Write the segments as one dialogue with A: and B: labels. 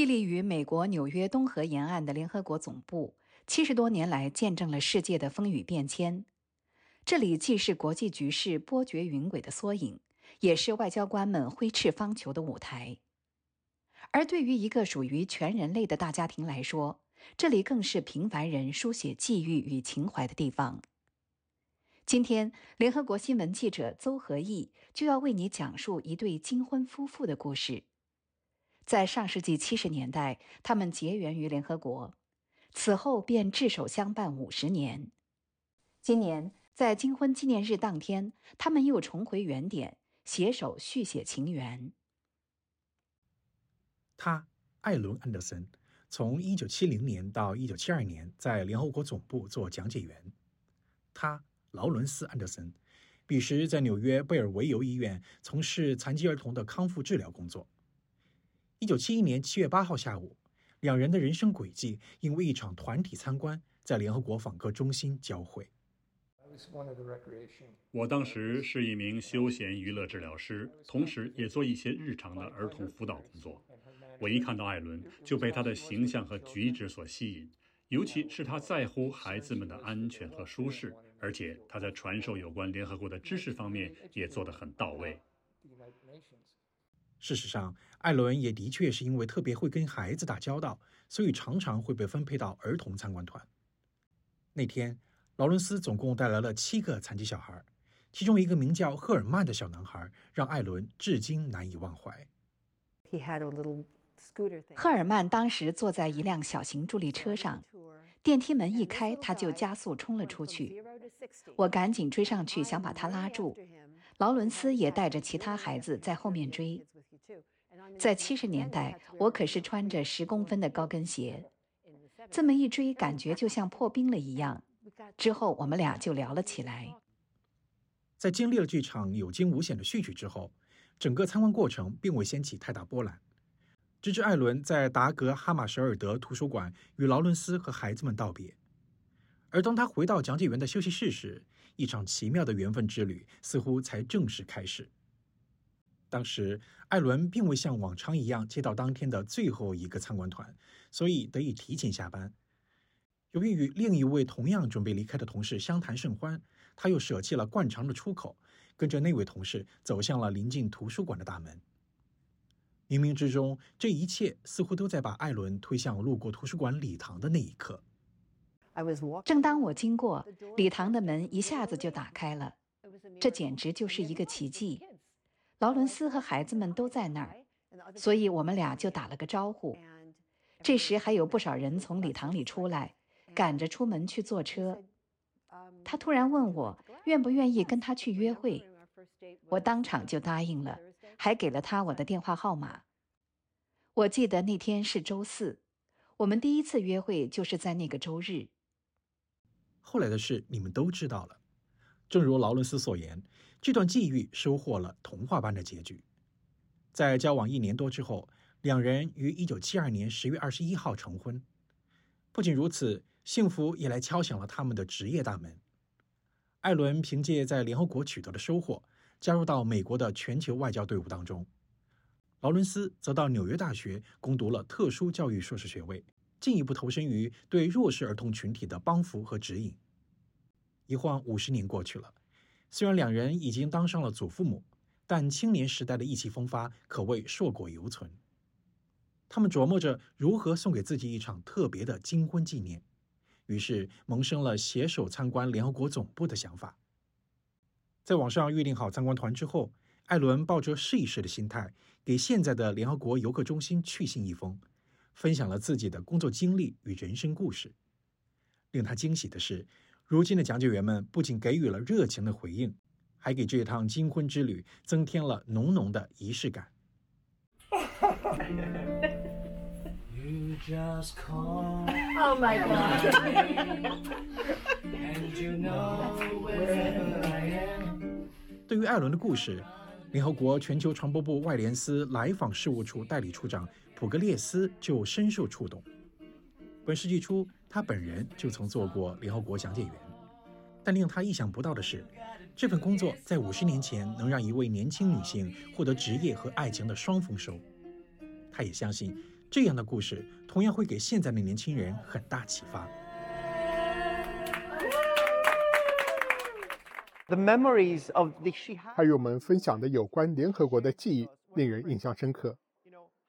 A: 屹立于美国纽约东河沿岸的联合国总部，七十多年来见证了世界的风雨变迁。这里既是国际局势波谲云诡的缩影，也是外交官们挥斥方遒的舞台。而对于一个属于全人类的大家庭来说，这里更是平凡人书写际遇与情怀的地方。今天，联合国新闻记者邹和义就要为你讲述一对金婚夫妇的故事。在上世纪七十年代，他们结缘于联合国，此后便执手相伴五十年。今年，在金婚纪念日当天，他们又重回原点，携手续写情缘。
B: 他，艾伦·安德森，从一九七零年到一九七二年在联合国总部做讲解员。他。劳伦斯·安德森，彼时在纽约贝尔维尤医院从事残疾儿童的康复治疗工作。一九七一年七月八号下午，两人的人生轨迹因为一场团体参观，在联合国访客中心交汇。
C: 我当时是一名休闲娱乐治疗师，同时也做一些日常的儿童辅导工作。我一看到艾伦，就被他的形象和举止所吸引。尤其是他在乎孩子们的安全和舒适，而且他在传授有关联合国的知识方面也做得很到位。
B: 事实上，艾伦也的确是因为特别会跟孩子打交道，所以常常会被分配到儿童参观团。那天，劳伦斯总共带来了七个残疾小孩，其中一个名叫赫尔曼的小男孩让艾伦至今难以忘怀。
A: He had a little 赫尔曼当时坐在一辆小型助力车上，电梯门一开，他就加速冲了出去。我赶紧追上去，想把他拉住。劳伦斯也带着其他孩子在后面追。在七十年代，我可是穿着十公分的高跟鞋，这么一追，感觉就像破冰了一样。之后，我们俩就聊了起来。
B: 在经历了这场有惊无险的序曲之后，整个参观过程并未掀起太大波澜。直至艾伦在达格哈马舍尔德图书馆与劳伦斯和孩子们道别，而当他回到讲解员的休息室时，一场奇妙的缘分之旅似乎才正式开始。当时，艾伦并未像往常一样接到当天的最后一个参观团，所以得以提前下班。由于与另一位同样准备离开的同事相谈甚欢，他又舍弃了惯常的出口，跟着那位同事走向了临近图书馆的大门。冥冥之中，这一切似乎都在把艾伦推向路过图书馆礼堂的那一刻。
A: 正当我经过礼堂的门，一下子就打开了，这简直就是一个奇迹。劳伦斯和孩子们都在那儿，所以我们俩就打了个招呼。这时还有不少人从礼堂里出来，赶着出门去坐车。他突然问我愿不愿意跟他去约会。我当场就答应了，还给了他我的电话号码。我记得那天是周四，我们第一次约会就是在那个周日。
B: 后来的事你们都知道了。正如劳伦斯所言，这段际遇收获了童话般的结局。在交往一年多之后，两人于一九七二年十月二十一号成婚。不仅如此，幸福也来敲响了他们的职业大门。艾伦凭借在联合国取得的收获，加入到美国的全球外交队伍当中。劳伦斯则到纽约大学攻读了特殊教育硕士学位，进一步投身于对弱势儿童群体的帮扶和指引。一晃五十年过去了，虽然两人已经当上了祖父母，但青年时代的意气风发可谓硕果犹存。他们琢磨着如何送给自己一场特别的金婚纪念。于是萌生了携手参观联合国总部的想法。在网上预定好参观团之后，艾伦抱着试一试的心态，给现在的联合国游客中心去信一封，分享了自己的工作经历与人生故事。令他惊喜的是，如今的讲解员们不仅给予了热情的回应，还给这趟金婚之旅增添了浓浓的仪式感。just call. Oh my god. And you know where I am. 对于艾伦的故事，联合国全球传播部外联司来访事务处代理处长普格列斯就深受触动。本世纪初，他本人就曾做过联合国讲解员，但令他意想不到的是，这份工作在五十年前能让一位年轻女性获得职业和爱情的双丰收。他也相信。这样的故事同样会给现在的年轻人很大启发。
D: 还有我们分享的有关联合国的记忆，令人印象深刻。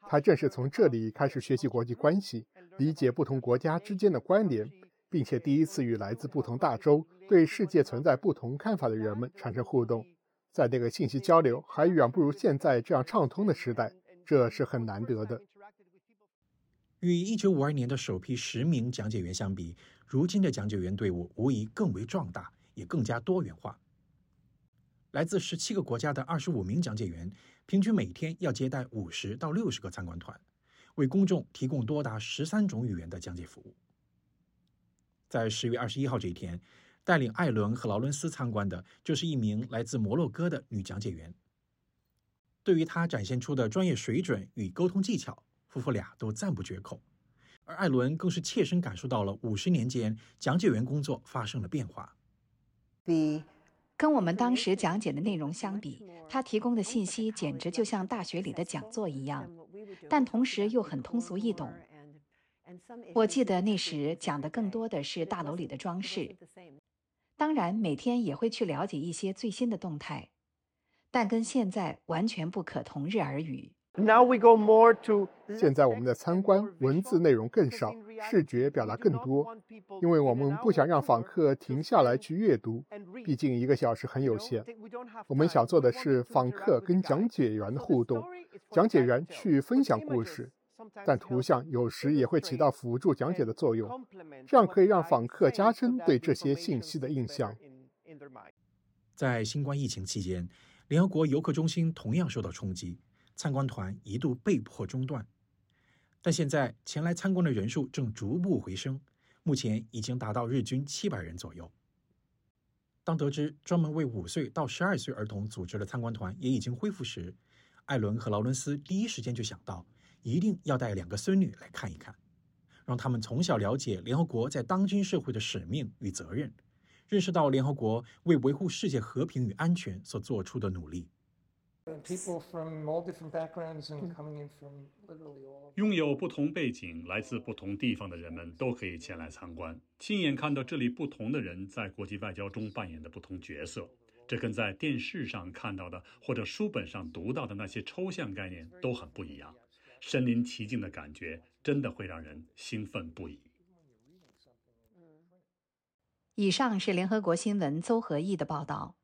D: 他正是从这里开始学习国际关系，理解不同国家之间的关联，并且第一次与来自不同大洲、对世界存在不同看法的人们产生互动。在那个信息交流还远不如现在这样畅通的时代，这是很难得的。
B: 与1952年的首批十名讲解员相比，如今的讲解员队伍无疑更为壮大，也更加多元化。来自十七个国家的二十五名讲解员，平均每天要接待五十到六十个参观团，为公众提供多达十三种语言的讲解服务。在十月二十一号这一天，带领艾伦和劳伦斯参观的就是一名来自摩洛哥的女讲解员。对于她展现出的专业水准与沟通技巧，夫妇俩都赞不绝口，而艾伦更是切身感受到了五十年间讲解员工作发生了变化。
A: 比跟我们当时讲解的内容相比，他提供的信息简直就像大学里的讲座一样，但同时又很通俗易懂。我记得那时讲的更多的是大楼里的装饰，当然每天也会去了解一些最新的动态，但跟现在完全不可同日而语。
D: Now we go more to 现在我们的参观文字内容更少，视觉表达更多，因为我们 不想让访客停下来去阅读，毕竟一个小时很有限。我们想做的是访客跟讲解员的互动，讲解员去分享故事，但图像有时也会起到辅助讲解的作用，这样可以让访客加深对这些信息的印象。
B: 在新冠疫情期间，联合国游客中心同样受到冲击。参观团一度被迫中断，但现在前来参观的人数正逐步回升，目前已经达到日均七百人左右。当得知专门为五岁到十二岁儿童组织的参观团也已经恢复时，艾伦和劳伦斯第一时间就想到，一定要带两个孙女来看一看，让他们从小了解联合国在当今社会的使命与责任，认识到联合国为维护世界和平与安全所做出的努力。
C: 拥有不同背景、来自不同地方的人们都可以前来参观，亲眼看到这里不同的人在国际外交中扮演的不同角色。这跟在电视上看到的或者书本上读到的那些抽象概念都很不一样。身临其境的感觉真的会让人兴奋不已。
A: 以上是联合国新闻邹和义的报道。